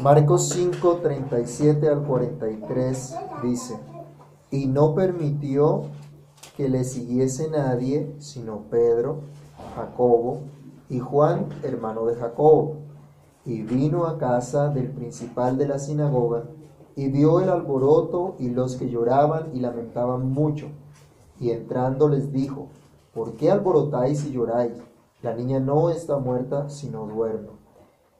Marcos 5, 37 al 43 dice, y no permitió que le siguiese nadie sino Pedro, Jacobo y Juan, hermano de Jacobo. Y vino a casa del principal de la sinagoga y vio el alboroto y los que lloraban y lamentaban mucho. Y entrando les dijo, ¿por qué alborotáis y lloráis? La niña no está muerta, sino duerme.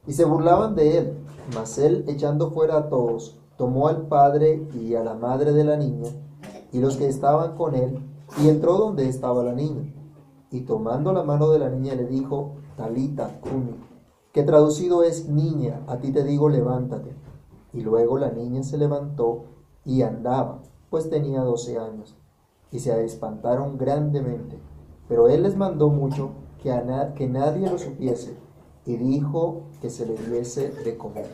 Y se burlaban de él, mas él, echando fuera a todos, tomó al padre y a la madre de la niña y los que estaban con él, y entró donde estaba la niña. Y tomando la mano de la niña le dijo, Talita cumi, que traducido es niña, a ti te digo, levántate. Y luego la niña se levantó y andaba, pues tenía doce años, y se espantaron grandemente. Pero él les mandó mucho que, a que nadie lo supiese, y dijo que se le diese de comer.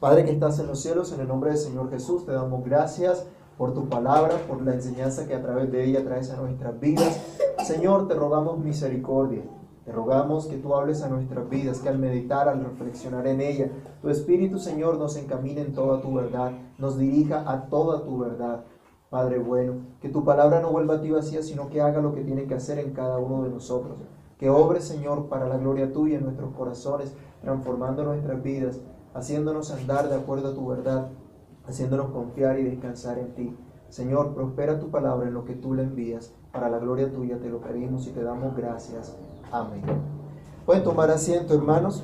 Padre que estás en los cielos, en el nombre del Señor Jesús, te damos gracias por tu palabra, por la enseñanza que a través de ella traes a nuestras vidas. Señor, te rogamos misericordia. Te rogamos que tú hables a nuestras vidas, que al meditar, al reflexionar en ella, tu Espíritu, Señor, nos encamine en toda tu verdad, nos dirija a toda tu verdad. Padre bueno, que tu palabra no vuelva a ti vacía, sino que haga lo que tiene que hacer en cada uno de nosotros. Que obre, Señor, para la gloria tuya en nuestros corazones, transformando nuestras vidas, haciéndonos andar de acuerdo a tu verdad, haciéndonos confiar y descansar en ti. Señor, prospera tu palabra en lo que tú le envías. Para la gloria tuya te lo pedimos y te damos gracias. Amén. Pueden tomar asiento, hermanos.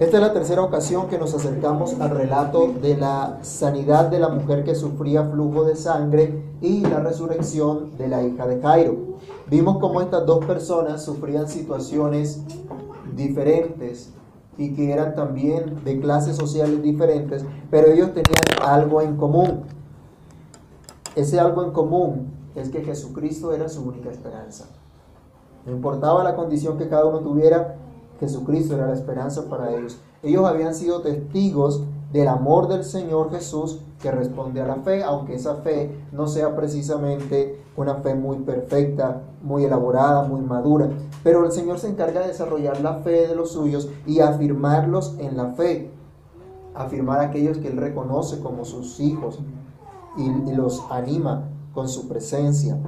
Esta es la tercera ocasión que nos acercamos al relato de la sanidad de la mujer que sufría flujo de sangre y la resurrección de la hija de Jairo. Vimos cómo estas dos personas sufrían situaciones diferentes y que eran también de clases sociales diferentes, pero ellos tenían algo en común. Ese algo en común es que Jesucristo era su única esperanza. No importaba la condición que cada uno tuviera, Jesucristo era la esperanza para ellos. Ellos habían sido testigos del amor del Señor Jesús que responde a la fe, aunque esa fe no sea precisamente una fe muy perfecta, muy elaborada, muy madura. Pero el Señor se encarga de desarrollar la fe de los suyos y afirmarlos en la fe, afirmar aquellos que Él reconoce como sus hijos y, y los anima con su presencia.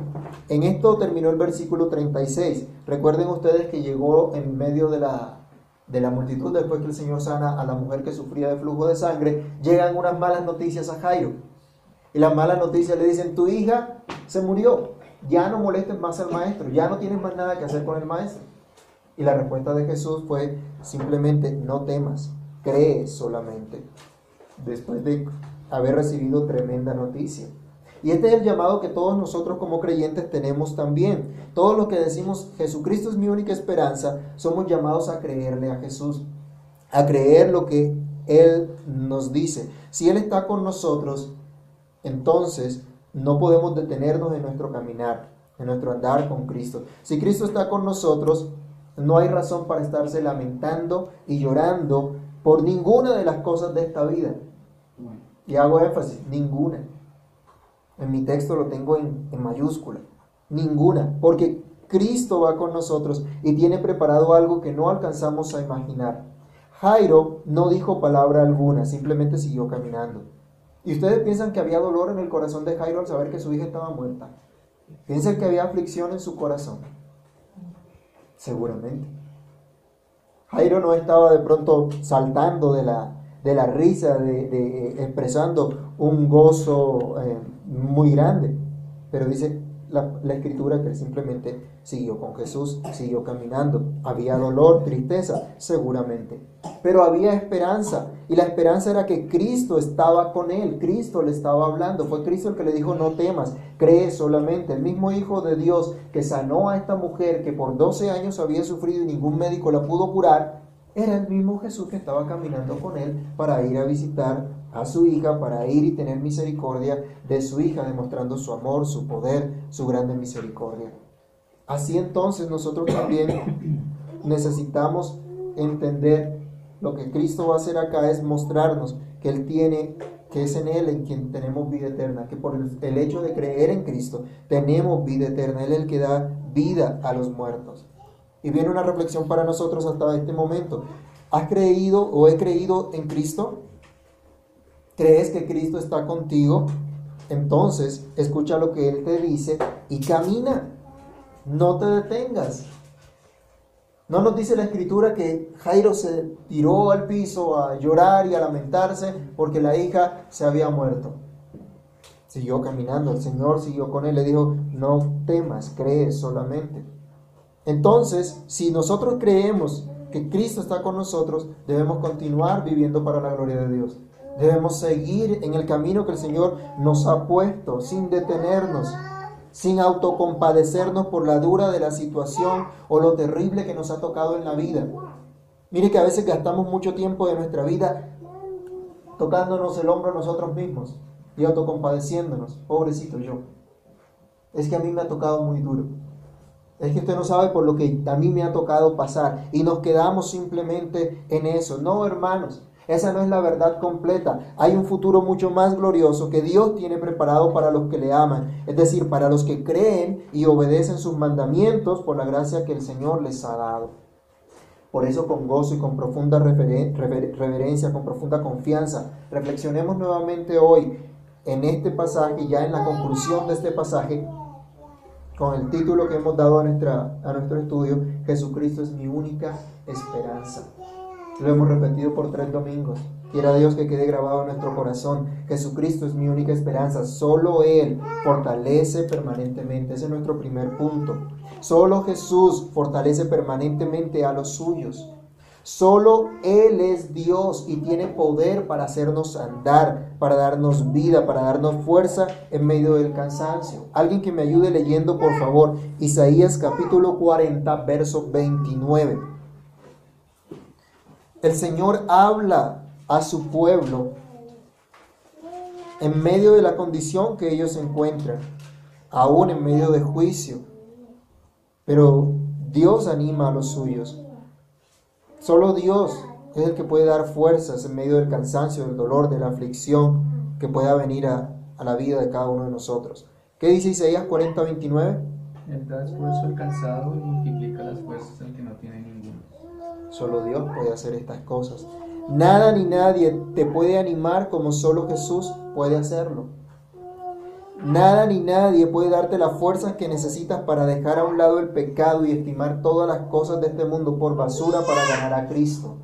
En esto terminó el versículo 36. Recuerden ustedes que llegó en medio de la, de la multitud, después que el Señor sana a la mujer que sufría de flujo de sangre, llegan unas malas noticias a Jairo. Y las malas noticias le dicen, tu hija se murió, ya no molestes más al maestro, ya no tienes más nada que hacer con el maestro. Y la respuesta de Jesús fue simplemente, no temas, cree solamente, después de haber recibido tremenda noticia. Y este es el llamado que todos nosotros como creyentes tenemos también. Todos los que decimos Jesucristo es mi única esperanza, somos llamados a creerle a Jesús, a creer lo que Él nos dice. Si Él está con nosotros, entonces no podemos detenernos en nuestro caminar, en nuestro andar con Cristo. Si Cristo está con nosotros, no hay razón para estarse lamentando y llorando por ninguna de las cosas de esta vida. Y hago énfasis, ninguna. En mi texto lo tengo en, mayúscula. Ninguna. Porque Cristo va con nosotros y tiene preparado algo que no alcanzamos a imaginar. Jairo no dijo palabra alguna, simplemente siguió caminando. ¿Y ustedes piensan que había dolor en el corazón de Jairo al saber que su hija estaba muerta? ¿Piensan que había aflicción en su corazón? Seguramente. Jairo no estaba de pronto saltando de la, de la risa, de, de expresando un gozo eh, muy grande. Pero dice la, escritura que él simplemente siguió con Jesús, siguió caminando. Había dolor, tristeza, seguramente. Pero había esperanza. Y la esperanza era que Cristo estaba con él. Cristo le estaba hablando. Fue Cristo el que le dijo, no temas, cree solamente. El mismo Hijo de Dios que sanó a esta mujer que por 12 años había sufrido y ningún médico la pudo curar, era el mismo Jesús que estaba caminando con él para ir a visitar a su hija, para ir y tener misericordia de su hija, demostrando su amor, su poder, su grande misericordia. Así entonces nosotros también necesitamos entender lo que Cristo va a hacer acá es mostrarnos que Él tiene, que es en Él en quien tenemos vida eterna, que por el hecho de creer en Cristo tenemos vida eterna, Él es el que da vida a los muertos. Y viene una reflexión para nosotros hasta este momento. ¿Has creído o he creído en Cristo? ¿Crees que Cristo está contigo? Entonces, escucha lo que Él te dice y camina. No te detengas. No nos dice la escritura que Jairo se tiró al piso a llorar y a lamentarse porque la hija se había muerto. Siguió caminando, el Señor siguió con él, le dijo, no temas, cree solamente. Entonces, si nosotros creemos que Cristo está con nosotros, debemos continuar viviendo para la gloria de Dios. Debemos seguir en el camino que el Señor nos ha puesto, sin detenernos, sin autocompadecernos por la dura de la situación o lo terrible que nos ha tocado en la vida. Mire que a veces gastamos mucho tiempo de nuestra vida tocándonos el hombro nosotros mismos y autocompadeciéndonos. Pobrecito yo. Es que a mí me ha tocado muy duro. Es que usted no sabe por lo que a mí me ha tocado pasar y nos quedamos simplemente en eso. No, hermanos, esa no es la verdad completa. Hay un futuro mucho más glorioso que Dios tiene preparado para los que le aman, es decir, para los que creen y obedecen sus mandamientos por la gracia que el Señor les ha dado. Por eso con gozo y con profunda reverencia, con profunda confianza, reflexionemos nuevamente hoy en este pasaje, ya en la conclusión de este pasaje, con el título que hemos dado a, a nuestro estudio, Jesucristo es mi única esperanza. Lo hemos repetido por tres domingos. Quiera Dios que quede grabado en nuestro corazón. Jesucristo es mi única esperanza. Solo Él fortalece permanentemente. Ese es nuestro primer punto. Solo Jesús fortalece permanentemente a los suyos. Solo Él es Dios y tiene poder para hacernos andar, para darnos vida, para darnos fuerza en medio del cansancio. Alguien que me ayude leyendo, por favor, Isaías capítulo 40, verso 29. El Señor habla a su pueblo en medio de la condición que ellos se encuentran, aún en medio de juicio. Pero Dios anima a los suyos. Solo Dios es el que puede dar fuerzas en medio del cansancio, del dolor, de la aflicción que pueda venir a, la vida de cada uno de nosotros. ¿Qué dice Isaías 40, 29? Él da esfuerzo al cansado y multiplica las fuerzas al que no tiene ninguno. Solo Dios puede hacer estas cosas. Nada ni nadie te puede animar como solo Jesús puede hacerlo. Nada ni nadie puede darte las fuerzas que necesitas para dejar a un lado el pecado y estimar todas las cosas de este mundo por basura para ganar a Cristo.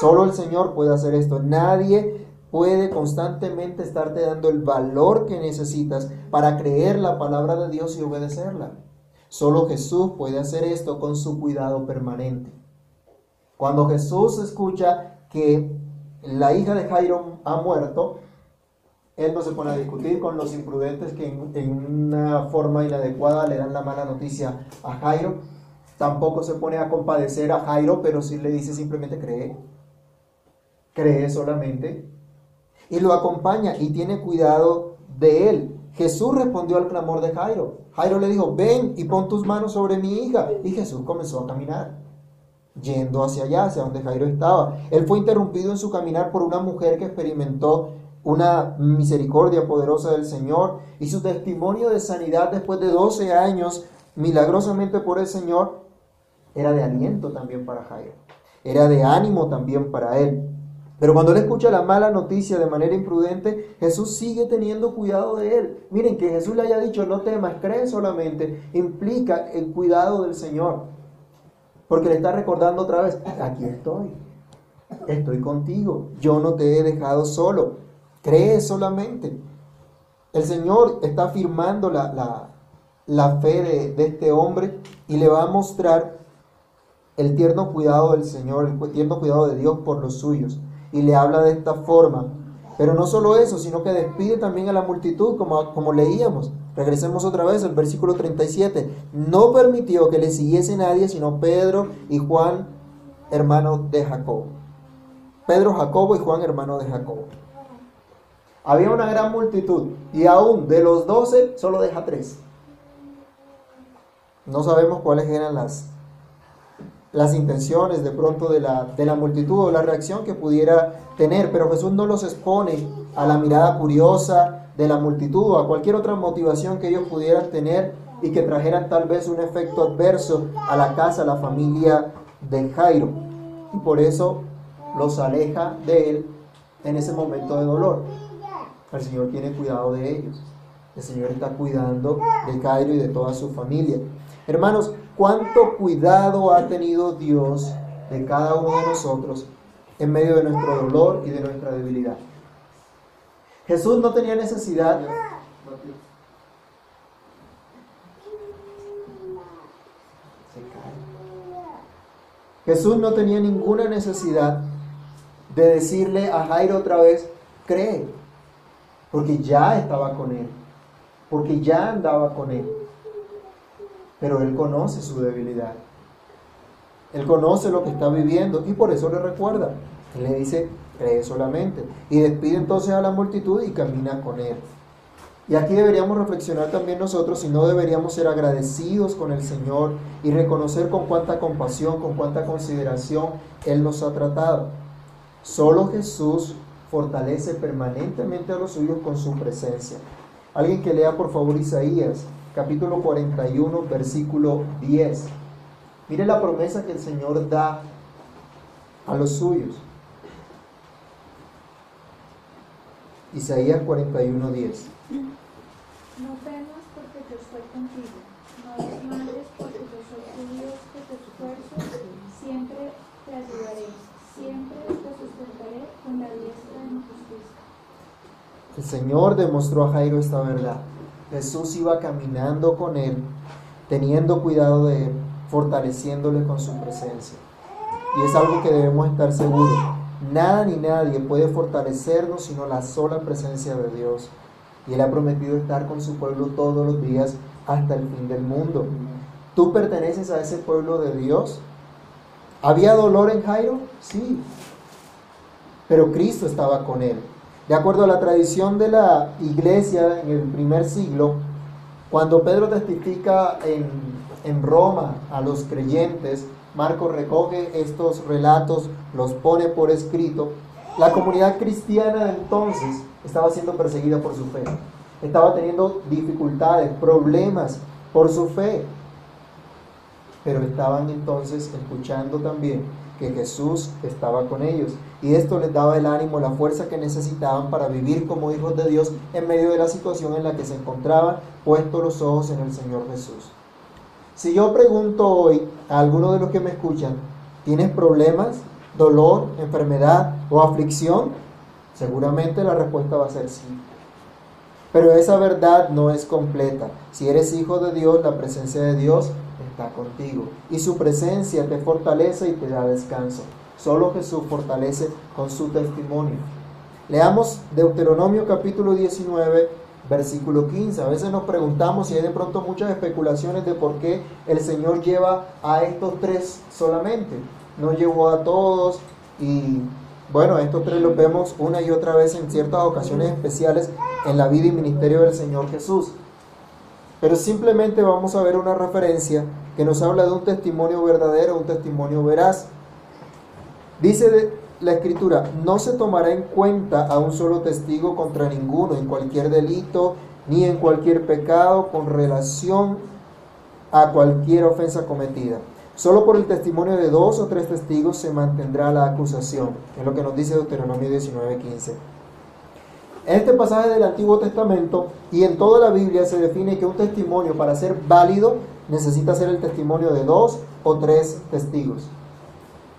Solo el Señor puede hacer esto. Nadie puede constantemente estarte dando el valor que necesitas para creer la palabra de Dios y obedecerla. Solo Jesús puede hacer esto con su cuidado permanente. Cuando Jesús escucha que la hija de Jairo ha muerto, él no se pone a discutir con los imprudentes que en, una forma inadecuada le dan la mala noticia a Jairo. Tampoco se pone a compadecer a Jairo, pero sí le dice simplemente cree. Cree solamente. Y lo acompaña y tiene cuidado de él. Jesús respondió al clamor de Jairo. Jairo le dijo, ven y pon tus manos sobre mi hija. Y Jesús comenzó a caminar yendo hacia allá, hacia donde Jairo estaba. Él fue interrumpido en su caminar por una mujer que experimentó una misericordia poderosa del Señor y su testimonio de sanidad después de 12 años, milagrosamente por el Señor, era de aliento también para Jairo, era de ánimo también para él. Pero cuando él escucha la mala noticia de manera imprudente, Jesús sigue teniendo cuidado de él. Miren, que Jesús le haya dicho no temas, cree solamente, implica el cuidado del Señor. Porque le está recordando otra vez, aquí estoy, estoy contigo, yo no te he dejado solo, cree solamente. El Señor está afirmando la, la, fe de, de este hombre y le va a mostrar el tierno cuidado del Señor, el tierno cuidado de Dios por los suyos. Y le habla de esta forma. Pero no solo eso, sino que despide también a la multitud, como, como leíamos. Regresemos otra vez al versículo 37. No permitió que le siguiese nadie sino Pedro y Juan, hermano de Jacobo. Pedro, Jacobo y Juan, hermano de Jacobo. Había una gran multitud y aún de los doce solo deja tres. No sabemos cuáles eran las, las intenciones de pronto de la, de la multitud o la reacción que pudiera tener, pero Jesús no los expone a la mirada curiosa de la multitud o a cualquier otra motivación que ellos pudieran tener y que trajeran tal vez un efecto adverso a la casa, a la familia de Jairo. Y por eso los aleja de él en ese momento de dolor. El Señor tiene cuidado de ellos. El Señor está cuidando de Cairo y de toda su familia. Hermanos, ¿cuánto cuidado ha tenido Dios de cada uno de nosotros en medio de nuestro dolor y de nuestra debilidad? Jesús no tenía necesidad Jesús no tenía ninguna necesidad de decirle a Jairo otra vez, cree, porque ya estaba con él, porque ya andaba con él. Pero él conoce su debilidad. Él conoce lo que está viviendo y por eso le recuerda. Él le dice, cree solamente. Y despide entonces a la multitud y camina con él. Y aquí deberíamos reflexionar también nosotros si no deberíamos ser agradecidos con el Señor y reconocer con cuánta compasión, con cuánta consideración Él nos ha tratado. Solo Jesús fortalece permanentemente a los suyos con su presencia. Alguien que lea por favor Isaías, capítulo 41, versículo 10. Mire la promesa que el Señor da a los suyos. Isaías 41, 10. No temas porque yo estoy contigo, no desmayes porque yo soy tu Dios que te esfuerzo, siempre te ayudaré, siempre te sustentaré con la diestra de mi justicia. El Señor demostró a Jairo esta verdad. Jesús iba caminando con él, teniendo cuidado de él, fortaleciéndole con su presencia. Y es algo que debemos estar seguros. Nada ni nadie puede fortalecernos sino la sola presencia de Dios. Y Él ha prometido estar con su pueblo todos los días hasta el fin del mundo. ¿Tú perteneces a ese pueblo de Dios? ¿Había dolor en Jairo? Sí. Pero Cristo estaba con él. De acuerdo a la tradición de la iglesia en el primer siglo, cuando Pedro testifica en, en Roma a los creyentes, Marcos recoge estos relatos, los pone por escrito. La comunidad cristiana de entonces estaba siendo perseguida por su fe. Estaba teniendo dificultades, problemas por su fe. Pero estaban entonces escuchando también que Jesús estaba con ellos. Y esto les daba el ánimo, la fuerza que necesitaban para vivir como hijos de Dios en medio de la situación en la que se encontraban, puestos los ojos en el Señor Jesús. Si yo pregunto hoy a alguno de los que me escuchan, ¿tienes problemas, dolor, enfermedad o aflicción? Seguramente la respuesta va a ser sí. Pero esa verdad no es completa. Si eres hijo de Dios, la presencia de Dios está contigo. Y su presencia te fortalece y te da descanso. Solo Jesús fortalece con su testimonio. Leamos Deuteronomio capítulo 19, versículo 15. A veces nos preguntamos si hay de pronto muchas especulaciones de por qué el Señor lleva a estos tres solamente. No llevó a todos y bueno, estos tres los vemos una y otra vez en ciertas ocasiones especiales en la vida y ministerio del Señor Jesús. Pero simplemente vamos a ver una referencia que nos habla de un testimonio verdadero, un testimonio veraz. Dice la escritura, no se tomará en cuenta a un solo testigo contra ninguno en cualquier delito ni en cualquier pecado con relación a cualquier ofensa cometida. Solo por el testimonio de dos o tres testigos se mantendrá la acusación, es lo que nos dice Deuteronomio 19:15. En este pasaje del Antiguo Testamento y en toda la Biblia se define que un testimonio para ser válido necesita ser el testimonio de dos o tres testigos.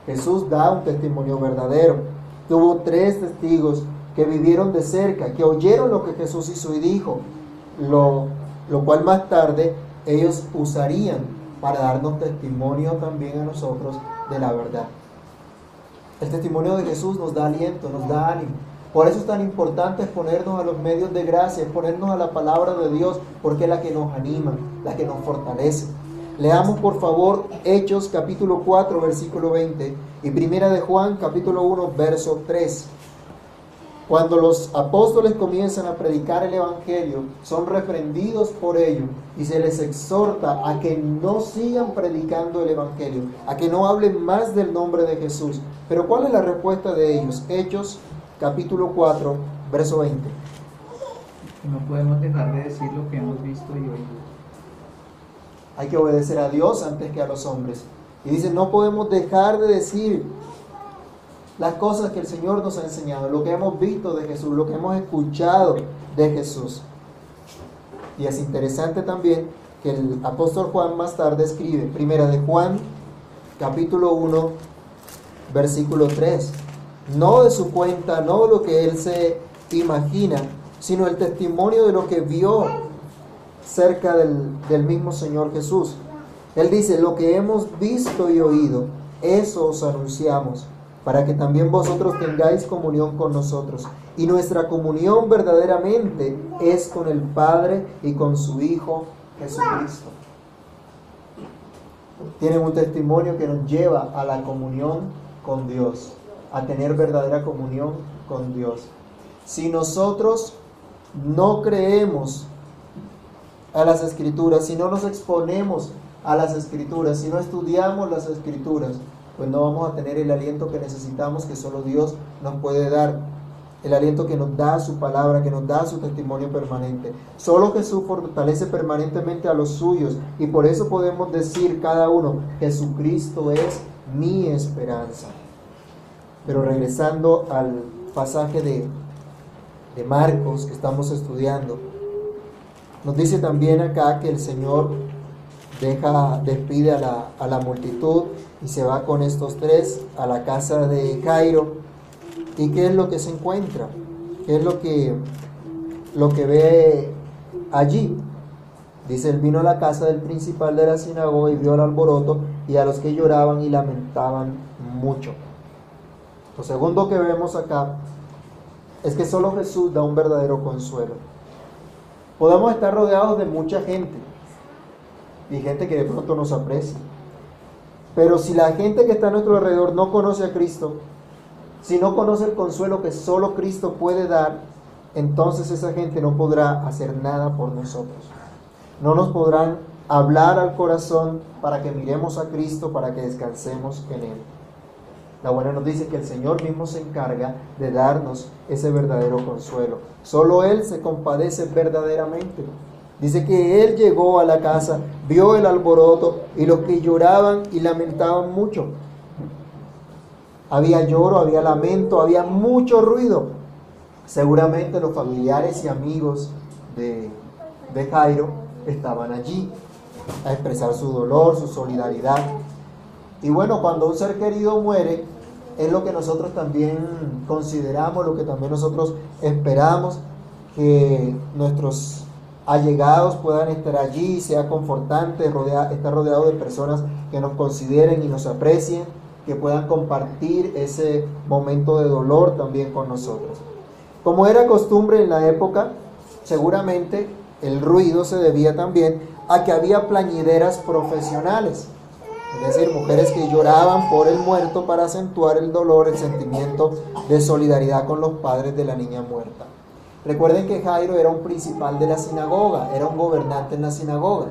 Jesús da un testimonio verdadero. Tuvo tres testigos que vivieron de cerca, que oyeron lo que Jesús hizo y dijo, lo, lo cual más tarde ellos usarían para darnos testimonio también a nosotros de la verdad. El testimonio de Jesús nos da aliento, nos da ánimo. Por eso es tan importante exponernos a los medios de gracia, exponernos a la palabra de Dios, porque es la que nos anima, la que nos fortalece. Leamos por favor Hechos capítulo 4 versículo 20 y Primera de Juan capítulo 1 verso 3. Cuando los apóstoles comienzan a predicar el Evangelio, son reprendidos por ello y se les exhorta a que no sigan predicando el Evangelio, a que no hablen más del nombre de Jesús. Pero ¿cuál es la respuesta de ellos? Hechos capítulo 4, verso 20. No podemos dejar de decir lo que hemos visto y oído. Hay que obedecer a Dios antes que a los hombres. Y dice, no podemos dejar de decir las cosas que el Señor nos ha enseñado, lo que hemos visto de Jesús, lo que hemos escuchado de Jesús. Y es interesante también que el apóstol Juan más tarde escribe, primera de Juan, capítulo 1, versículo 3, no de su cuenta, no de lo que él se imagina, sino el testimonio de lo que vio cerca del, del mismo Señor Jesús. Él dice, lo que hemos visto y oído, eso os anunciamos, para que también vosotros tengáis comunión con nosotros. Y nuestra comunión verdaderamente es con el Padre y con su Hijo Jesucristo. Tienen un testimonio que nos lleva a la comunión con Dios, a tener verdadera comunión con Dios. Si nosotros no creemos a las escrituras, si no nos exponemos a las escrituras, si no estudiamos las escrituras, pues no vamos a tener el aliento que necesitamos, que solo Dios nos puede dar. El aliento que nos da su palabra, que nos da su testimonio permanente. Solo Jesús fortalece permanentemente a los suyos y por eso podemos decir cada uno, Jesucristo es mi esperanza. Pero regresando al pasaje de, de Marcos que estamos estudiando, nos dice también acá que el Señor deja, despide a la, a la multitud y se va con estos tres a la casa de Cairo. ¿Y qué es lo que se encuentra? ¿Qué es lo que, lo que ve allí? Dice, él vino a la casa del principal de la sinagoga y vio el alboroto y a los que lloraban y lamentaban mucho. Lo segundo que vemos acá es que solo Jesús da un verdadero consuelo. Podemos estar rodeados de mucha gente y gente que de pronto nos aprecia. Pero si la gente que está a nuestro alrededor no conoce a Cristo, si no conoce el consuelo que solo Cristo puede dar, entonces esa gente no podrá hacer nada por nosotros. No nos podrán hablar al corazón para que miremos a Cristo, para que descansemos en Él. La buena noticia es que el Señor mismo se encarga de darnos ese verdadero consuelo. Solo Él se compadece verdaderamente. Dice que Él llegó a la casa, vio el alboroto y los que lloraban y lamentaban mucho. Había lloro, había lamento, había mucho ruido. Seguramente los familiares y amigos de, de Jairo estaban allí a expresar su dolor, su solidaridad. Y bueno, cuando un ser querido muere, es lo que nosotros también consideramos, lo que también nosotros esperamos, que nuestros allegados puedan estar allí, sea confortante, rodea, estar rodeado de personas que nos consideren y nos aprecien, que puedan compartir ese momento de dolor también con nosotros. Como era costumbre en la época, seguramente el ruido se debía también a que había plañideras profesionales, es decir, mujeres que lloraban por el muerto para acentuar el dolor, el sentimiento de solidaridad con los padres de la niña muerta. Recuerden que Jairo era un principal de la sinagoga, era un gobernante en la sinagoga.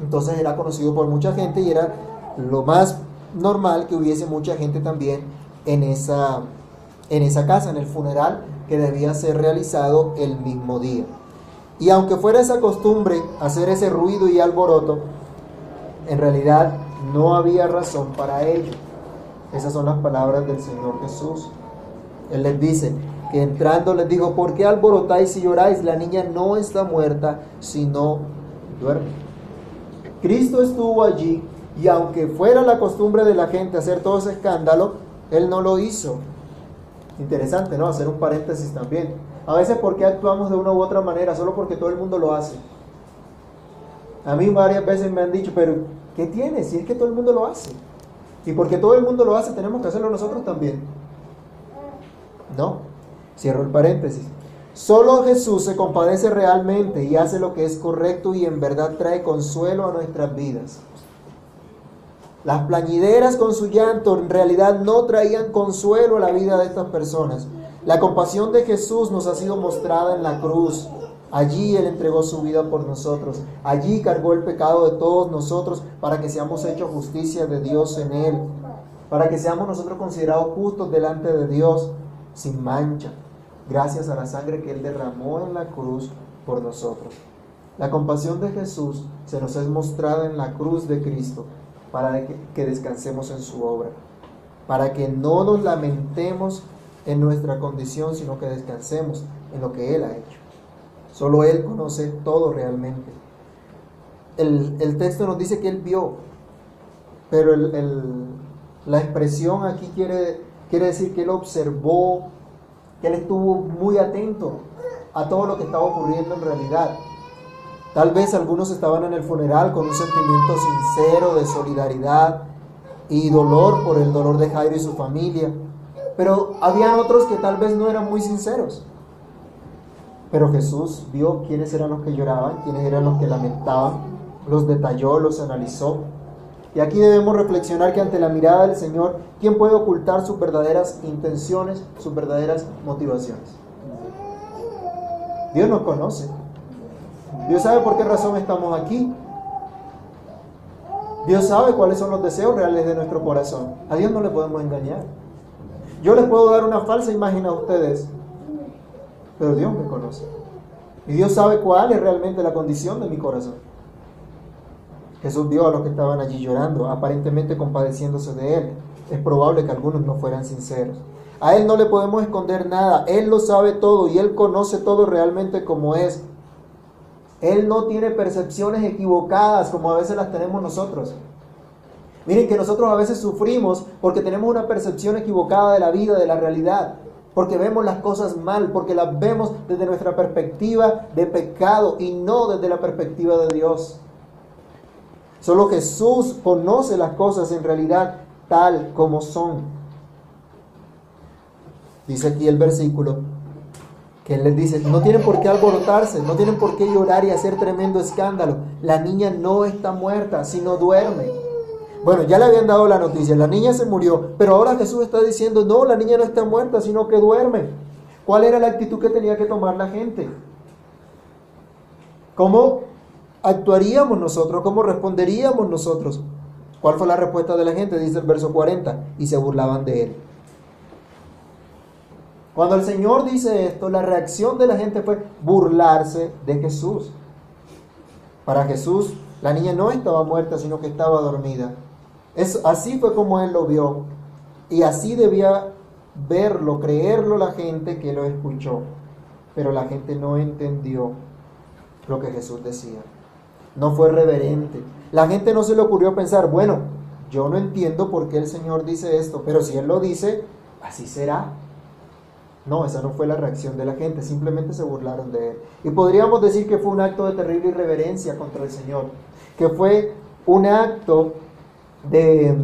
Entonces era conocido por mucha gente y era lo más normal que hubiese mucha gente también en esa, en esa casa, en el funeral que debía ser realizado el mismo día. Y aunque fuera esa costumbre hacer ese ruido y alboroto, en realidad no había razón para ello. Esas son las palabras del Señor Jesús. Él les dice que entrando les dijo, ¿por qué alborotáis y lloráis? La niña no está muerta, sino duerme. Cristo estuvo allí y aunque fuera la costumbre de la gente hacer todo ese escándalo, Él no lo hizo. Interesante, ¿no? Hacer un paréntesis también. A veces, ¿por qué actuamos de una u otra manera? Solo porque todo el mundo lo hace. A mí varias veces me han dicho, pero ¿qué tiene? Si es que todo el mundo lo hace. Y porque todo el mundo lo hace, tenemos que hacerlo nosotros también. No. Cierro el paréntesis. Solo Jesús se compadece realmente y hace lo que es correcto y en verdad trae consuelo a nuestras vidas. Las plañideras con su llanto en realidad no traían consuelo a la vida de estas personas. La compasión de Jesús nos ha sido mostrada en la cruz. Allí Él entregó su vida por nosotros. Allí cargó el pecado de todos nosotros para que seamos hechos justicia de Dios en Él. Para que seamos nosotros considerados justos delante de Dios sin mancha. Gracias a la sangre que Él derramó en la cruz por nosotros. La compasión de Jesús se nos es mostrada en la cruz de Cristo para que descansemos en su obra. para que no nos lamentemos en nuestra condición, sino que descansemos en lo que Él ha hecho. Solo Él conoce todo realmente. El, el texto nos dice que Él vio, pero el, el, la expresión aquí quiere, quiere decir que Él observó, que Él estuvo muy atento a todo lo que estaba ocurriendo en realidad. Tal vez algunos estaban en el funeral con un sentimiento sincero de solidaridad y dolor por el dolor de Jairo y su familia. Pero habían otros que tal vez no eran muy sinceros. Pero Jesús vio quiénes eran los que lloraban, quiénes eran los que lamentaban, los detalló, los analizó. Y aquí debemos reflexionar que ante la mirada del Señor, ¿quién puede ocultar sus verdaderas intenciones, sus verdaderas motivaciones? Dios nos conoce. Dios sabe por qué razón estamos aquí. Dios sabe cuáles son los deseos reales de nuestro corazón. A Dios no le podemos engañar. Yo les puedo dar una falsa imagen a ustedes, pero Dios me conoce. Y Dios sabe cuál es realmente la condición de mi corazón. Jesús vio a los que estaban allí llorando, aparentemente compadeciéndose de Él. Es probable que algunos no fueran sinceros. A Él no le podemos esconder nada. Él lo sabe todo y Él conoce todo realmente como es. Él no tiene percepciones equivocadas como a veces las tenemos nosotros. Miren que nosotros a veces sufrimos porque tenemos una percepción equivocada de la vida, de la realidad, porque vemos las cosas mal, porque las vemos desde nuestra perspectiva de pecado y no desde la perspectiva de Dios. Solo Jesús conoce las cosas en realidad tal como son. Dice aquí el versículo, que él les dice, no tienen por qué alborotarse, no tienen por qué llorar y hacer tremendo escándalo. La niña no está muerta, sino duerme. Bueno, ya le habían dado la noticia, la niña se murió, pero ahora Jesús está diciendo, no, la niña no está muerta, sino que duerme. ¿Cuál era la actitud que tenía que tomar la gente? ¿Cómo actuaríamos nosotros? ¿Cómo responderíamos nosotros? ¿Cuál fue la respuesta de la gente? Dice el verso 40, y se burlaban de él. Cuando el Señor dice esto, la reacción de la gente fue burlarse de Jesús. Para Jesús, la niña no estaba muerta, sino que estaba dormida. Así fue como él lo vio. Y así debía verlo, creerlo la gente que lo escuchó. Pero la gente no entendió lo que Jesús decía. No fue reverente. La gente no se le ocurrió pensar, bueno, yo no entiendo por qué el Señor dice esto, pero si Él lo dice, así será. No, esa no fue la reacción de la gente, simplemente se burlaron de él. Y podríamos decir que fue un acto de terrible irreverencia contra el Señor, que fue un acto de,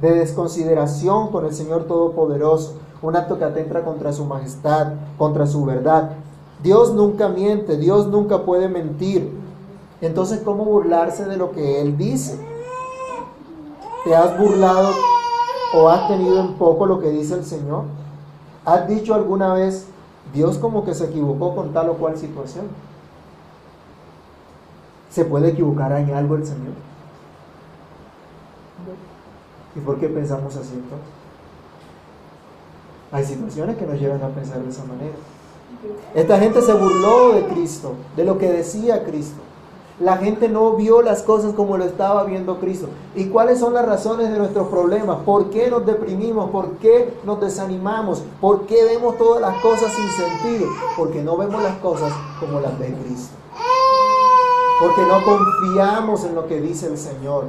de desconsideración con el Señor Todopoderoso, un acto que atenta contra su majestad, contra su verdad. Dios nunca miente, Dios nunca puede mentir. Entonces, ¿cómo burlarse de lo que Él dice? ¿Te has burlado o has tenido en poco lo que dice el Señor? ¿Has dicho alguna vez, Dios como que se equivocó con tal o cual situación? ¿Se puede equivocar en algo el Señor? ¿Y por qué pensamos así entonces? Hay situaciones que nos llevan a pensar de esa manera. Esta gente se burló de Cristo, de lo que decía Cristo. La gente no vio las cosas como lo estaba viendo Cristo. ¿Y cuáles son las razones de nuestros problemas? ¿Por qué nos deprimimos? ¿Por qué nos desanimamos? ¿Por qué vemos todas las cosas sin sentido? Porque no vemos las cosas como las ve Cristo. Porque no confiamos en lo que dice el Señor.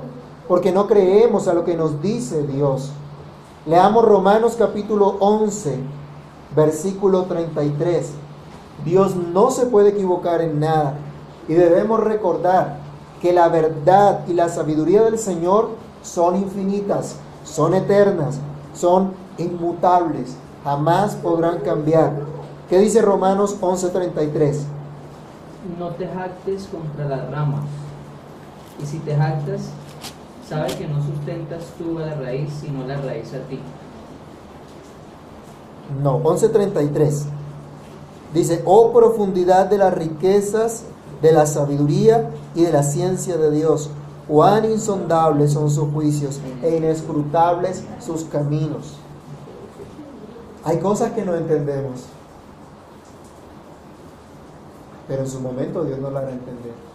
Porque no creemos a lo que nos dice Dios. Leamos Romanos capítulo 11, versículo 33. Dios no se puede equivocar en nada. Y debemos recordar que la verdad y la sabiduría del Señor son infinitas, son eternas, son inmutables, jamás podrán cambiar. ¿Qué dice Romanos 11:33? No te jactes contra las ramas, y si te jactas, sabes que no sustentas tú a la raíz, sino la raíz a ti. No, 11:33. Dice, oh profundidad de las riquezas de la sabiduría y de la ciencia de Dios. Cuán insondables son sus juicios e inescrutables sus caminos. Hay cosas que no entendemos, pero en su momento Dios nos las hará entender.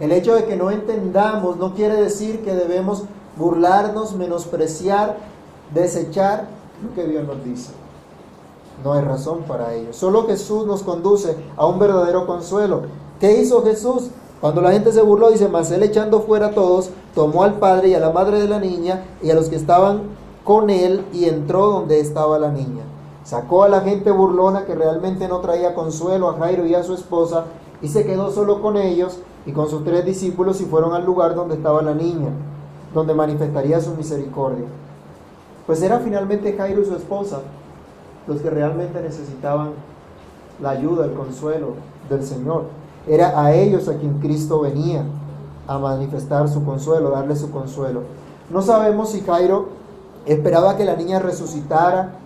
El hecho de que no entendamos no quiere decir que debemos burlarnos, menospreciar, desechar lo que Dios nos dice. No hay razón para ello. Solo Jesús nos conduce a un verdadero consuelo. ¿Qué hizo Jesús? Cuando la gente se burló, dice, mas él echando fuera a todos, tomó al padre y a la madre de la niña y a los que estaban con él y entró donde estaba la niña. Sacó a la gente burlona que realmente no traía consuelo a Jairo y a su esposa y se quedó solo con ellos y con sus tres discípulos y fueron al lugar donde estaba la niña, donde manifestaría su misericordia. Pues era finalmente Jairo y su esposa los que realmente necesitaban la ayuda, el consuelo del Señor. Era a ellos a quien Cristo venía a manifestar su consuelo, darle su consuelo. No sabemos si Jairo esperaba que la niña resucitara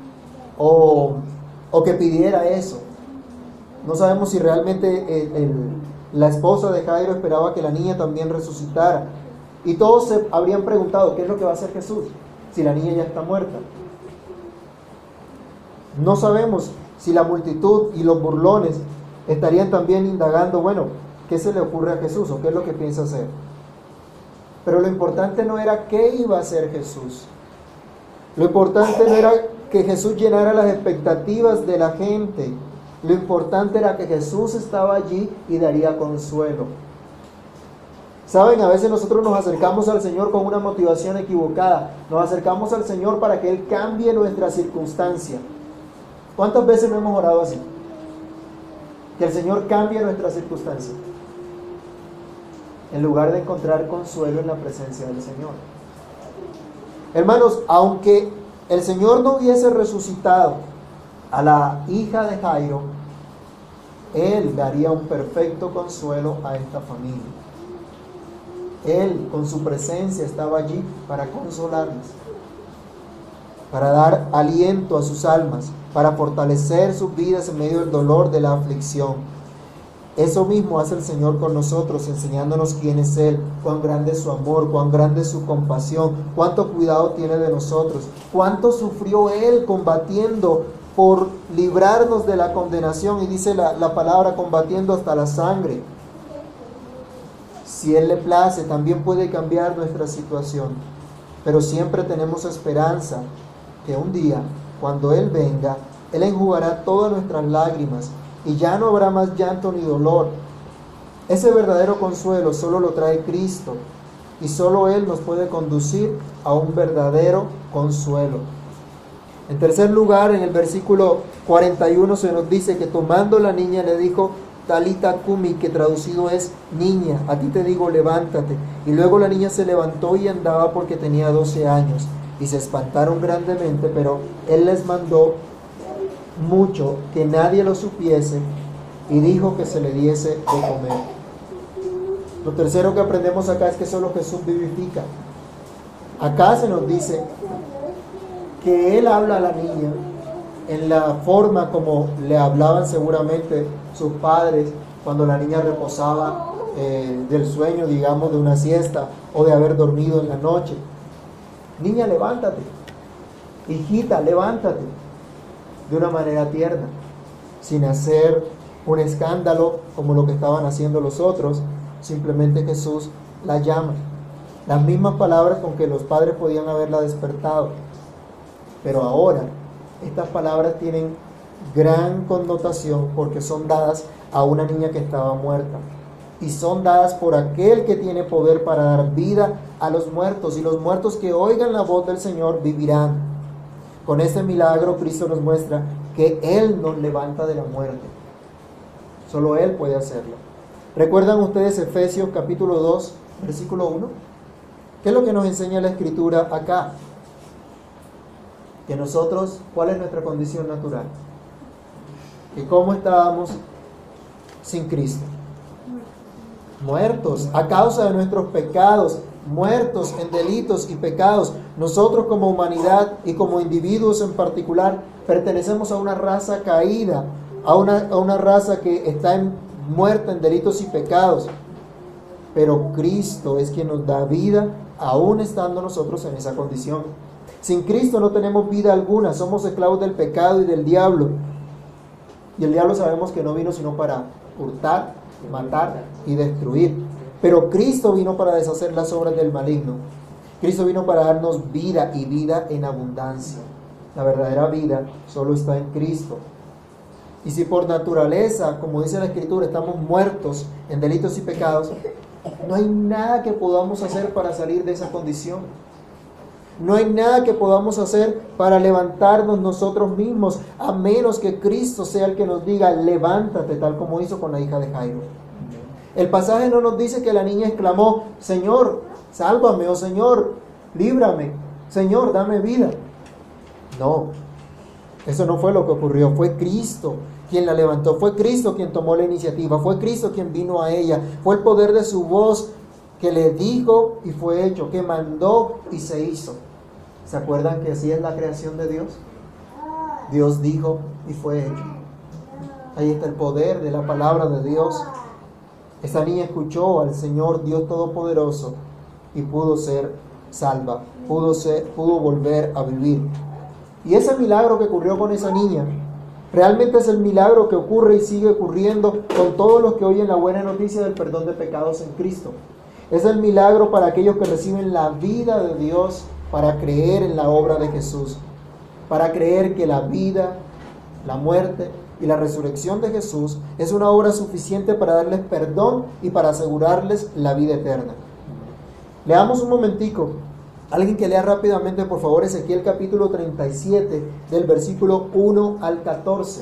o, o que pidiera eso. No sabemos si realmente la esposa de Jairo esperaba que la niña también resucitara. Y todos se habrían preguntado, ¿qué es lo que va a hacer Jesús si la niña ya está muerta? No sabemos si la multitud y los burlones estarían también indagando, bueno, ¿qué se le ocurre a Jesús o qué es lo que piensa hacer? Pero lo importante no era qué iba a hacer Jesús. Lo importante no era que Jesús llenara las expectativas de la gente. Lo importante era que Jesús estaba allí y daría consuelo. Saben, a veces nosotros nos acercamos al Señor con una motivación equivocada. Nos acercamos al Señor para que Él cambie nuestra circunstancia. ¿Cuántas veces no hemos orado así? Que el Señor cambie nuestra circunstancia. En lugar de encontrar consuelo en la presencia del Señor. Hermanos, aunque el Señor no hubiese resucitado a la hija de Jairo, Él daría un perfecto consuelo a esta familia. Él con su presencia estaba allí para consolarles, para dar aliento a sus almas, para fortalecer sus vidas en medio del dolor de la aflicción. Eso mismo hace el Señor con nosotros, enseñándonos quién es Él, cuán grande es su amor, cuán grande es su compasión, cuánto cuidado tiene de nosotros, cuánto sufrió Él combatiendo por librarnos de la condenación. Y dice la, la palabra combatiendo hasta la sangre. Si Él le place, también puede cambiar nuestra situación. Pero siempre tenemos esperanza que un día, cuando Él venga, Él enjugará todas nuestras lágrimas y ya no habrá más llanto ni dolor. Ese verdadero consuelo solo lo trae Cristo y solo Él nos puede conducir a un verdadero consuelo. En tercer lugar, en el versículo 41 se nos dice que tomando la niña le dijo, Talita Kumi, que traducido es niña, a ti te digo levántate. Y luego la niña se levantó y andaba porque tenía 12 años. Y se espantaron grandemente, pero él les mandó mucho que nadie lo supiese y dijo que se le diese de comer. Lo tercero que aprendemos acá es que solo Jesús vivifica. Acá se nos dice que Él habla a la niña en la forma como le hablaban seguramente sus padres cuando la niña reposaba eh, del sueño, digamos, de una siesta o de haber dormido en la noche. Niña, levántate. Hijita, levántate de una manera tierna, sin hacer un escándalo como lo que estaban haciendo los otros. Simplemente Jesús la llama. Las mismas palabras con que los padres podían haberla despertado. Pero ahora estas palabras tienen gran connotación porque son dadas a una niña que estaba muerta. Y son dadas por aquel que tiene poder para dar vida a los muertos. Y los muertos que oigan la voz del Señor vivirán. Con este milagro Cristo nos muestra que Él nos levanta de la muerte. Solo Él puede hacerlo. ¿Recuerdan ustedes Efesios capítulo 2, versículo 1? ¿Qué es lo que nos enseña la escritura acá? Que nosotros, ¿cuál es nuestra condición natural? Que cómo estábamos sin Cristo. Muertos a causa de nuestros pecados, muertos en delitos y pecados. Nosotros como humanidad y como individuos en particular pertenecemos a una raza caída, a una, a una raza que está en, muerta en delitos y pecados. Pero Cristo es quien nos da vida aún estando nosotros en esa condición. Sin Cristo no tenemos vida alguna, somos esclavos del pecado y del diablo. Y el diablo sabemos que no vino sino para hurtar, matar y destruir. Pero Cristo vino para deshacer las obras del maligno. Cristo vino para darnos vida y vida en abundancia. La verdadera vida solo está en Cristo. Y si por naturaleza, como dice la Escritura, estamos muertos en delitos y pecados, no hay nada que podamos hacer para salir de esa condición. No hay nada que podamos hacer para levantarnos nosotros mismos, a menos que Cristo sea el que nos diga, levántate, tal como hizo con la hija de Jairo. El pasaje no nos dice que la niña exclamó, Señor, sálvame, oh Señor, líbrame, Señor, dame vida. No, eso no fue lo que ocurrió, fue Cristo quien la levantó, fue Cristo quien tomó la iniciativa, fue Cristo quien vino a ella, fue el poder de su voz que le dijo y fue hecho, que mandó y se hizo. ¿Se acuerdan que así es la creación de Dios? Dios dijo y fue hecho. Ahí está el poder de la palabra de Dios. Esa niña escuchó al Señor Dios Todopoderoso y pudo ser salva, pudo, ser, pudo volver a vivir. Y ese milagro que ocurrió con esa niña, realmente es el milagro que ocurre y sigue ocurriendo con todos los que oyen la buena noticia del perdón de pecados en Cristo. Es el milagro para aquellos que reciben la vida de Dios para creer en la obra de Jesús, para creer que la vida, la muerte y la resurrección de Jesús es una obra suficiente para darles perdón y para asegurarles la vida eterna. Leamos un momentico Alguien que lea rápidamente, por favor, Ezequiel capítulo 37, del versículo 1 al 14.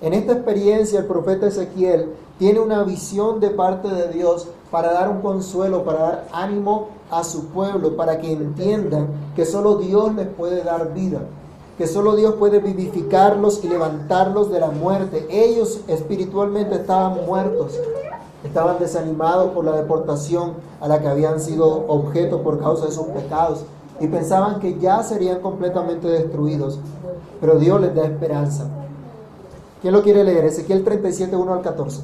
En esta experiencia el profeta Ezequiel tiene una visión de parte de Dios para dar un consuelo, para dar ánimo a su pueblo, para que entiendan que solo Dios les puede dar vida, que solo Dios puede vivificarlos y levantarlos de la muerte. Ellos espiritualmente estaban muertos, Estaban desanimados por la deportación a la que habían sido objeto por causa de sus pecados y pensaban que ya serían completamente destruidos. Pero Dios les da esperanza. ¿Quién lo quiere leer? Ezequiel 37, 1 al 14.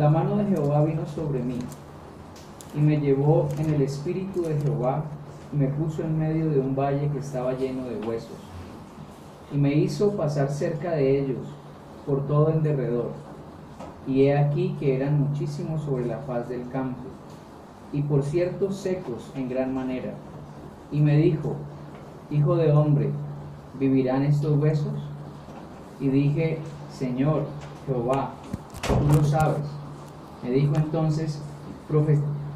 La mano de Jehová vino sobre mí y me llevó en el espíritu de Jehová y me puso en medio de un valle que estaba lleno de huesos y me hizo pasar cerca de ellos por todo el derredor. Y he aquí que eran muchísimos sobre la faz del campo, y por cierto secos en gran manera. Y me dijo, Hijo de hombre, ¿vivirán estos huesos? Y dije, Señor, Jehová, tú lo sabes. Me dijo entonces,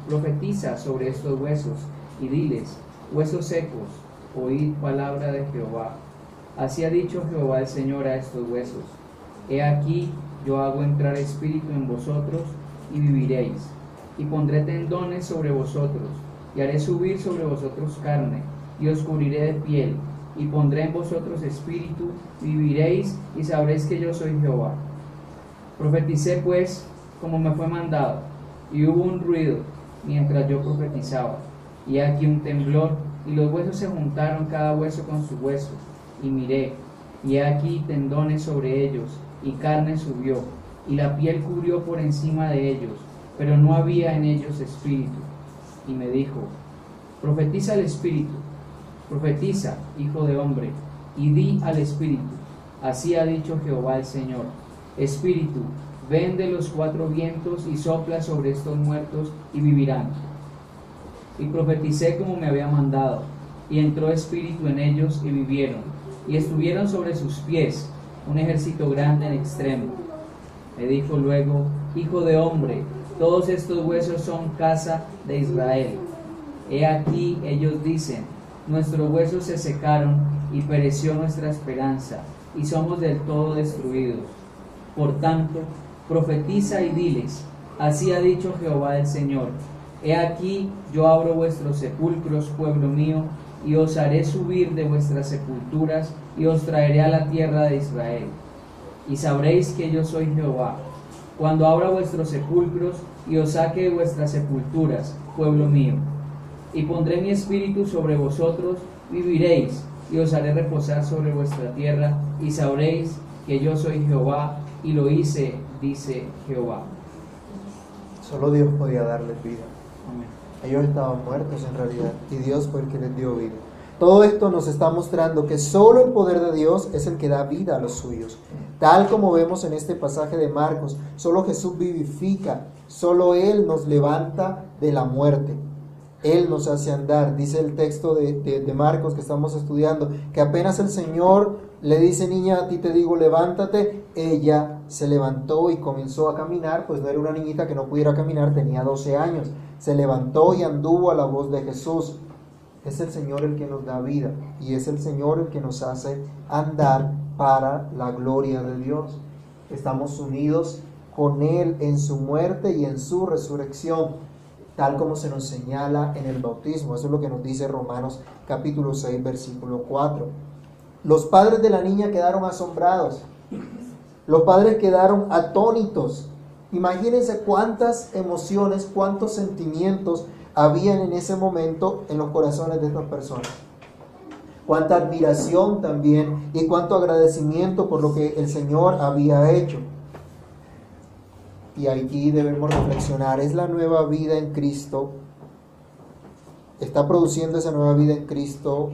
profetiza sobre estos huesos y diles, huesos secos, oíd palabra de Jehová. Así ha dicho Jehová el Señor a estos huesos He aquí, yo hago entrar espíritu en vosotros y viviréis, y pondré tendones sobre vosotros, y haré subir sobre vosotros carne, y os cubriré de piel, y pondré en vosotros espíritu, viviréis, y sabréis que yo soy Jehová. Profeticé pues como me fue mandado, y hubo un ruido mientras yo profetizaba, y aquí un temblor, y los huesos se juntaron cada hueso con su hueso, y miré, y aquí tendones sobre ellos, y carne subió, y la piel cubrió por encima de ellos, pero no había en ellos espíritu. Y me dijo, profetiza el espíritu, profetiza, hijo de hombre, y di al espíritu, así ha dicho Jehová el Señor, espíritu, ven de los cuatro vientos y sopla sobre estos muertos y vivirán. Y profeticé como me había mandado, y entró espíritu en ellos y vivieron, y estuvieron sobre sus pies, un ejército grande en extremo. Me dijo luego, Hijo de hombre, todos estos huesos son casa de Israel. He aquí ellos dicen, nuestros huesos se secaron y pereció nuestra esperanza, y somos del todo destruidos. Por tanto, profetiza y diles, así ha dicho Jehová el Señor, he aquí yo abro vuestros sepulcros, pueblo mío, y os haré subir de vuestras sepulturas y os traeré a la tierra de Israel. Y sabréis que yo soy Jehová, cuando abra vuestros sepulcros y os saque de vuestras sepulturas, pueblo mío. Y pondré mi espíritu sobre vosotros, viviréis, y os haré reposar sobre vuestra tierra, y sabréis que yo soy Jehová, y lo hice, dice Jehová. Solo Dios podía darles vida. Ellos estaban muertos en realidad, y Dios fue el que les dio vida. Todo esto nos está mostrando que solo el poder de Dios es el que da vida a los suyos. Tal como vemos en este pasaje de Marcos, solo Jesús vivifica, solo Él nos levanta de la muerte. Él nos hace andar. Dice el texto de, de, Marcos que estamos estudiando, que apenas el Señor le dice, niña, a ti te digo, levántate, ella se levantó y comenzó a caminar, pues no era una niñita que no pudiera caminar, tenía 12 años. Se levantó y anduvo a la voz de Jesús. Es el Señor el que nos da vida y es el Señor el que nos hace andar para la gloria de Dios. Estamos unidos con Él en su muerte y en su resurrección tal como se nos señala en el bautismo. Eso es lo que nos dice Romanos capítulo 6, versículo 4. Los padres de la niña quedaron asombrados. Los padres quedaron atónitos. Imagínense cuántas emociones, cuántos sentimientos habían en ese momento en los corazones de estas personas. Cuánta admiración también y cuánto agradecimiento por lo que el Señor había hecho. Y aquí debemos reflexionar, ¿es la nueva vida en Cristo? ¿Está produciendo esa nueva vida en Cristo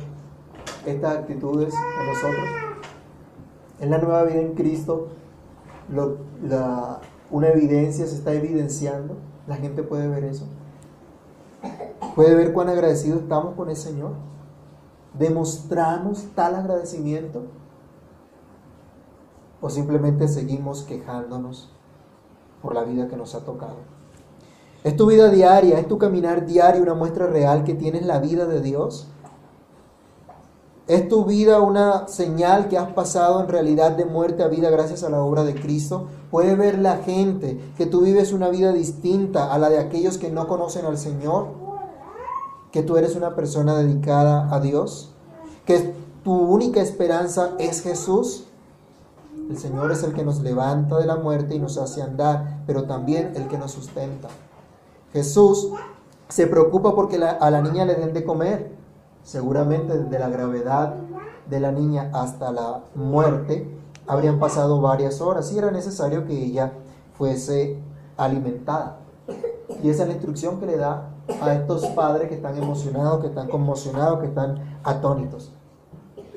estas actitudes en nosotros? ¿Es la nueva vida en Cristo una evidencia, se está evidenciando? ¿La gente puede ver eso? ¿Puede ver cuán agradecidos estamos con el Señor? ¿Demostramos tal agradecimiento? ¿O simplemente seguimos quejándonos? por la vida que nos ha tocado. ¿Es tu vida diaria, es tu caminar diario una muestra real que tienes la vida de Dios? ¿Es tu vida una señal que has pasado en realidad de muerte a vida gracias a la obra de Cristo? ¿Puede ver la gente que tú vives una vida distinta a la de aquellos que no conocen al Señor? ¿Que tú eres una persona dedicada a Dios? ¿Que tu única esperanza es Jesús? El Señor es el que nos levanta de la muerte y nos hace andar, pero también el que nos sustenta. Jesús se preocupa porque a la niña le den de comer. Seguramente desde la gravedad de la niña hasta la muerte habrían pasado varias horas y era necesario que ella fuese alimentada. Y esa es la instrucción que le da a estos padres que están emocionados, que están conmocionados, que están atónitos.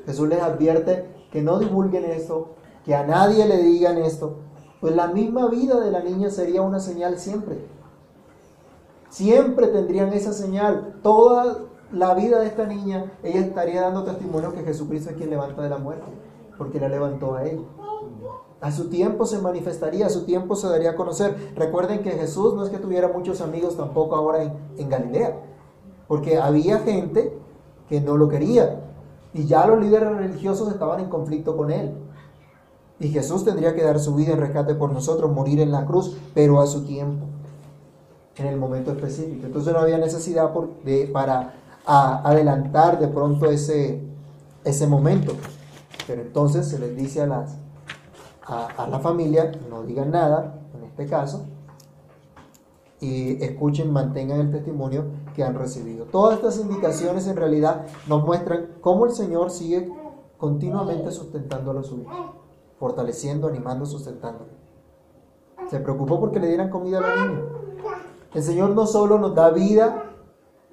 Jesús les advierte que no divulguen eso, que a nadie le digan esto, pues la misma vida de la niña sería una señal siempre. Siempre tendrían esa señal. Toda la vida de esta niña, ella estaría dando testimonio que Jesucristo es quien levanta de la muerte, porque la levantó a ella. A su tiempo se manifestaría, a su tiempo se daría a conocer. Recuerden que Jesús no es que tuviera muchos amigos tampoco ahora en, en Galilea, porque había gente que no lo quería y ya los líderes religiosos estaban en conflicto con él. Y Jesús tendría que dar su vida en rescate por nosotros, morir en la cruz, pero a su tiempo, en el momento específico. Entonces no había necesidad de, para adelantar de pronto ese, ese momento. Pero entonces se les dice a, las, a, la familia, no digan nada, en este caso, y escuchen, mantengan el testimonio que han recibido. Todas estas indicaciones en realidad nos muestran cómo el Señor sigue continuamente sustentando a los suyos fortaleciendo, animando, sustentando. Se preocupó porque le dieran comida a la niña. El Señor no solo nos da vida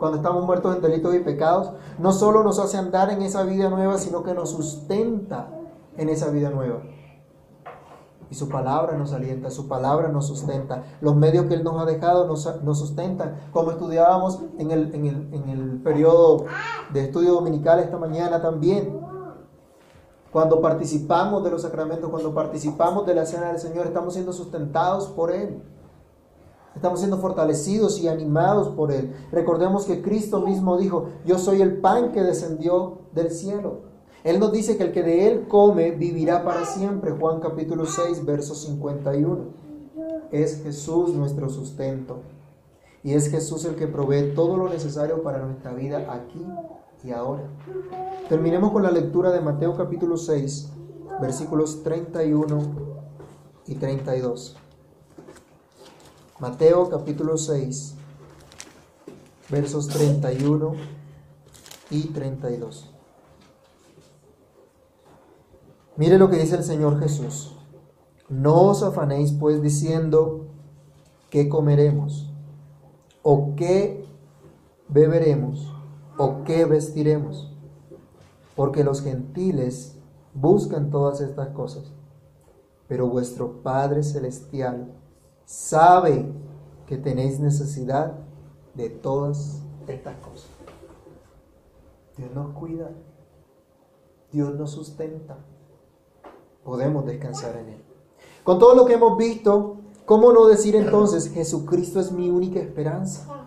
cuando estamos muertos en delitos y pecados, no solo nos hace andar en esa vida nueva, sino que nos sustenta en esa vida nueva. Y su palabra nos alienta, su palabra nos sustenta. Los medios que Él nos ha dejado nos, sustentan. Como estudiábamos en el, en, el, en el periodo de estudio dominical esta mañana también. Cuando participamos de los sacramentos, cuando participamos de la cena del Señor, estamos siendo sustentados por Él. Estamos siendo fortalecidos y animados por Él. Recordemos que Cristo mismo dijo, yo soy el pan que descendió del cielo. Él nos dice que el que de Él come vivirá para siempre. Juan capítulo 6, verso 51. Es Jesús nuestro sustento. Y es Jesús el que provee todo lo necesario para nuestra vida aquí y ahora. Terminemos con la lectura de Mateo capítulo 6, versículos 31 y 32. Mateo capítulo 6, versos 31 y 32. Mire lo que dice el Señor Jesús. No os afanéis pues diciendo qué comeremos o qué beberemos o qué vestiremos. porque los gentiles buscan todas estas cosas, pero vuestro Padre Celestial sabe que tenéis necesidad de todas estas cosas. Dios nos cuida, Dios nos sustenta, podemos descansar en Él. Con todo lo que hemos visto, ¿cómo no decir entonces, Jesucristo es mi única esperanza?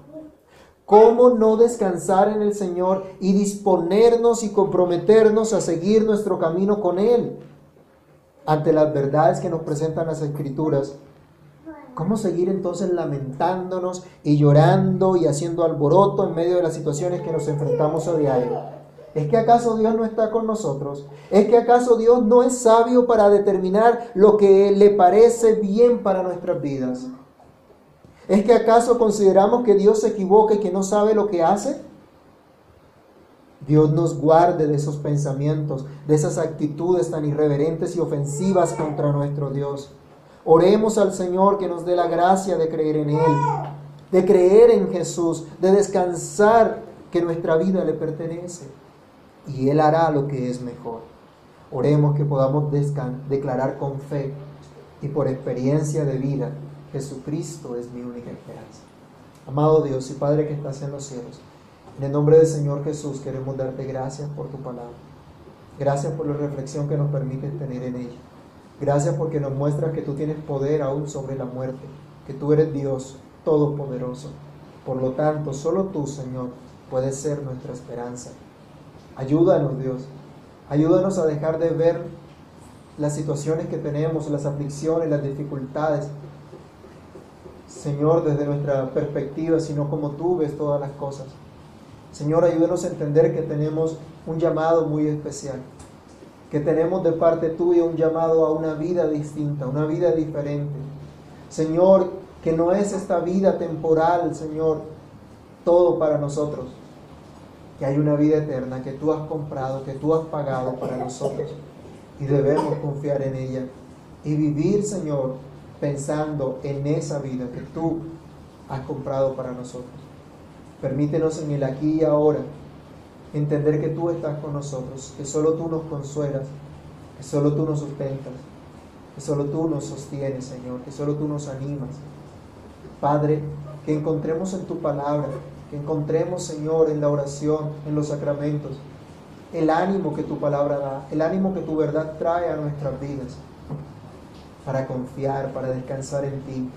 ¿Cómo no descansar en el Señor y disponernos y comprometernos a seguir nuestro camino con Él? Ante las verdades que nos presentan las Escrituras, ¿cómo seguir entonces lamentándonos y llorando y haciendo alboroto en medio de las situaciones que nos enfrentamos a diario? ¿Es que acaso Dios no está con nosotros? ¿Es que acaso Dios no es sabio para determinar lo que le parece bien para nuestras vidas? ¿Es que acaso consideramos que Dios se equivoca y que no sabe lo que hace? Dios nos guarde de esos pensamientos, de esas actitudes tan irreverentes y ofensivas contra nuestro Dios. Oremos al Señor que nos dé la gracia de creer en Él, de creer en Jesús, de descansar que nuestra vida le pertenece. Y Él hará lo que es mejor. Oremos que podamos declarar con fe y por experiencia de vida Jesucristo es mi única esperanza. Amado Dios y Padre que estás en los cielos, en el nombre del Señor Jesús queremos darte gracias por tu palabra. Gracias por la reflexión que nos permite tener en ella. Gracias porque nos muestra que tú tienes poder aún sobre la muerte, que tú eres Dios todopoderoso. Por lo tanto, solo tú, Señor, puedes ser nuestra esperanza. Ayúdanos, Dios. Ayúdanos a dejar de ver las situaciones que tenemos, las aflicciones, las dificultades, Señor, desde nuestra perspectiva, sino como tú ves todas las cosas. Señor, ayúdanos a entender que tenemos un llamado muy especial, que tenemos de parte tuya un llamado a una vida distinta, una vida diferente. Señor, que no es esta vida temporal, Señor, todo para nosotros, que hay una vida eterna que tú has comprado, que tú has pagado para nosotros y debemos confiar en ella y vivir, Señor, pensando en esa vida que tú has comprado para nosotros. Permítenos en el aquí y ahora entender que tú estás con nosotros, que solo tú nos consuelas, que solo tú nos sustentas, que solo tú nos sostienes, Señor, que solo tú nos animas. Padre, que encontremos en tu palabra, que encontremos, Señor, en la oración, en los sacramentos, el ánimo que tu palabra da, el ánimo que tu verdad trae a nuestras vidas para confiar, para descansar en ti,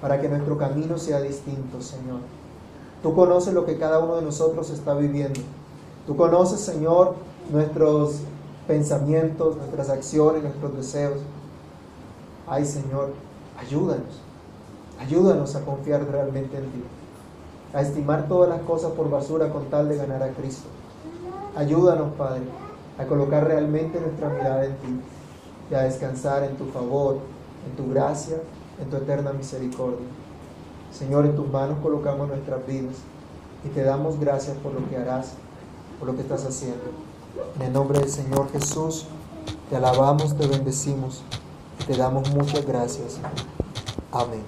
para que nuestro camino sea distinto, Señor. Tú conoces lo que cada uno de nosotros está viviendo. Tú conoces, Señor, nuestros pensamientos, nuestras acciones, nuestros deseos. Ay, Señor, ayúdanos. Ayúdanos a confiar realmente en ti. A estimar todas las cosas por basura con tal de ganar a Cristo. Ayúdanos, Padre, a colocar realmente nuestra mirada en ti y a descansar en tu favor, en tu gracia, en tu eterna misericordia. Señor, en tus manos colocamos nuestras vidas y te damos gracias por lo que harás, por lo que estás haciendo. En el nombre del Señor Jesús, te alabamos, te bendecimos te damos muchas gracias. Amén.